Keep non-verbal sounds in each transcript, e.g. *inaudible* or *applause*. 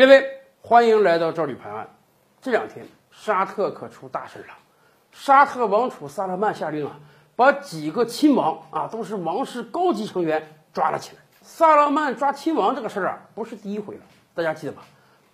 各位，欢迎来到赵吕拍案。这两天沙特可出大事了，沙特王储萨勒曼下令啊，把几个亲王啊，都是王室高级成员抓了起来。萨勒曼抓亲王这个事儿啊，不是第一回了，大家记得吧？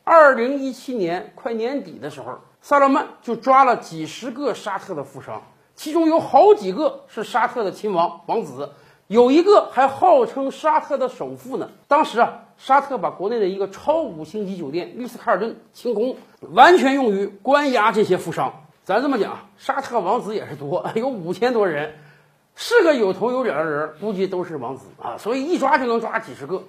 二零一七年快年底的时候，萨勒曼就抓了几十个沙特的富商，其中有好几个是沙特的亲王王子，有一个还号称沙特的首富呢。当时啊。沙特把国内的一个超五星级酒店丽思卡尔顿清空，完全用于关押这些富商。咱这么讲，沙特王子也是多，有五千多人，是个有头有脸的人，估计都是王子啊。所以一抓就能抓几十个。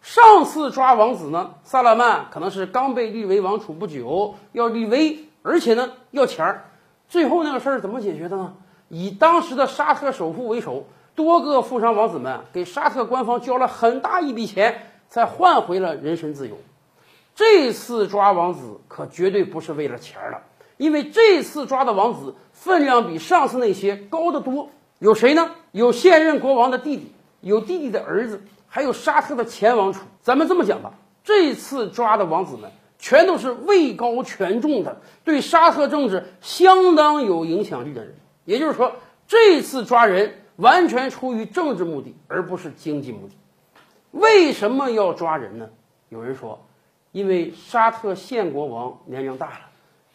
上次抓王子呢，萨勒曼可能是刚被立为王储不久，要立威，而且呢要钱儿。最后那个事儿怎么解决的呢？以当时的沙特首富为首，多个富商王子们给沙特官方交了很大一笔钱。才换回了人身自由。这次抓王子可绝对不是为了钱了，因为这次抓的王子分量比上次那些高得多。有谁呢？有现任国王的弟弟，有弟弟的儿子，还有沙特的前王储。咱们这么讲吧，这次抓的王子们全都是位高权重的，对沙特政治相当有影响力的人。也就是说，这次抓人完全出于政治目的，而不是经济目的。为什么要抓人呢？有人说，因为沙特现国王年龄大了，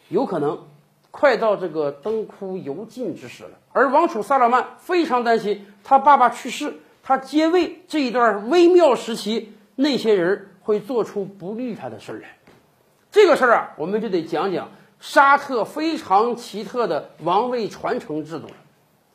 有可能快到这个灯枯油尽之时了。而王储萨勒曼非常担心他爸爸去世，他接位这一段微妙时期，那些人会做出不利他的事儿来。这个事儿啊，我们就得讲讲沙特非常奇特的王位传承制度了。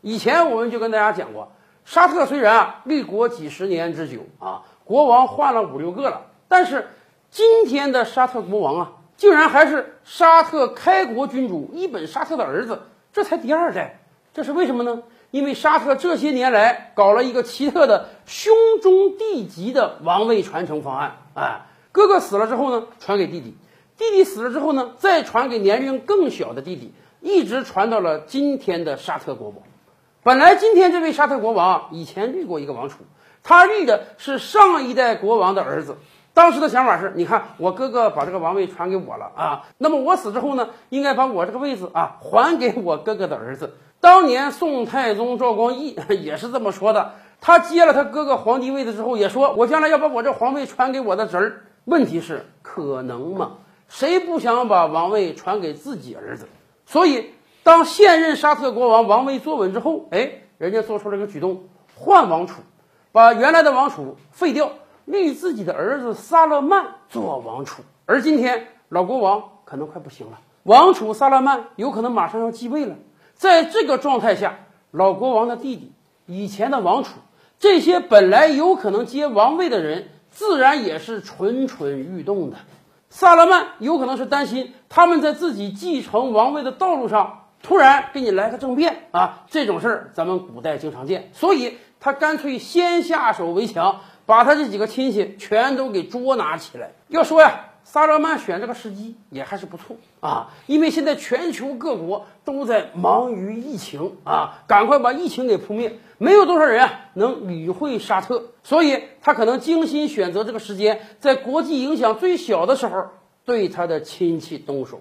以前我们就跟大家讲过。沙特虽然啊立国几十年之久啊，国王换了五六个了，但是今天的沙特国王啊，竟然还是沙特开国君主伊本沙特的儿子，这才第二代，这是为什么呢？因为沙特这些年来搞了一个奇特的兄终弟及的王位传承方案，哎，哥哥死了之后呢，传给弟弟，弟弟死了之后呢，再传给年龄更小的弟弟，一直传到了今天的沙特国王。本来今天这位沙特国王以前立过一个王储，他立的是上一代国王的儿子。当时的想法是，你看我哥哥把这个王位传给我了啊，那么我死之后呢，应该把我这个位子啊还给我哥哥的儿子。当年宋太宗赵光义 *laughs* 也是这么说的，他接了他哥哥皇帝位子之后，也说我将来要把我这皇位传给我的侄儿。问题是可能吗？谁不想把王位传给自己儿子？所以。当现任沙特国王王位坐稳之后，哎，人家做出了一个举动，换王储，把原来的王储废掉，立自己的儿子萨勒曼做王储。而今天老国王可能快不行了，王储萨勒曼有可能马上要继位了。在这个状态下，老国王的弟弟、以前的王储，这些本来有可能接王位的人，自然也是蠢蠢欲动的。萨勒曼有可能是担心他们在自己继承王位的道路上。突然给你来个政变啊！这种事儿咱们古代经常见，所以他干脆先下手为强，把他这几个亲戚全都给捉拿起来。要说呀，萨勒曼选这个时机也还是不错啊，因为现在全球各国都在忙于疫情啊，赶快把疫情给扑灭，没有多少人能理会沙特，所以他可能精心选择这个时间，在国际影响最小的时候对他的亲戚动手。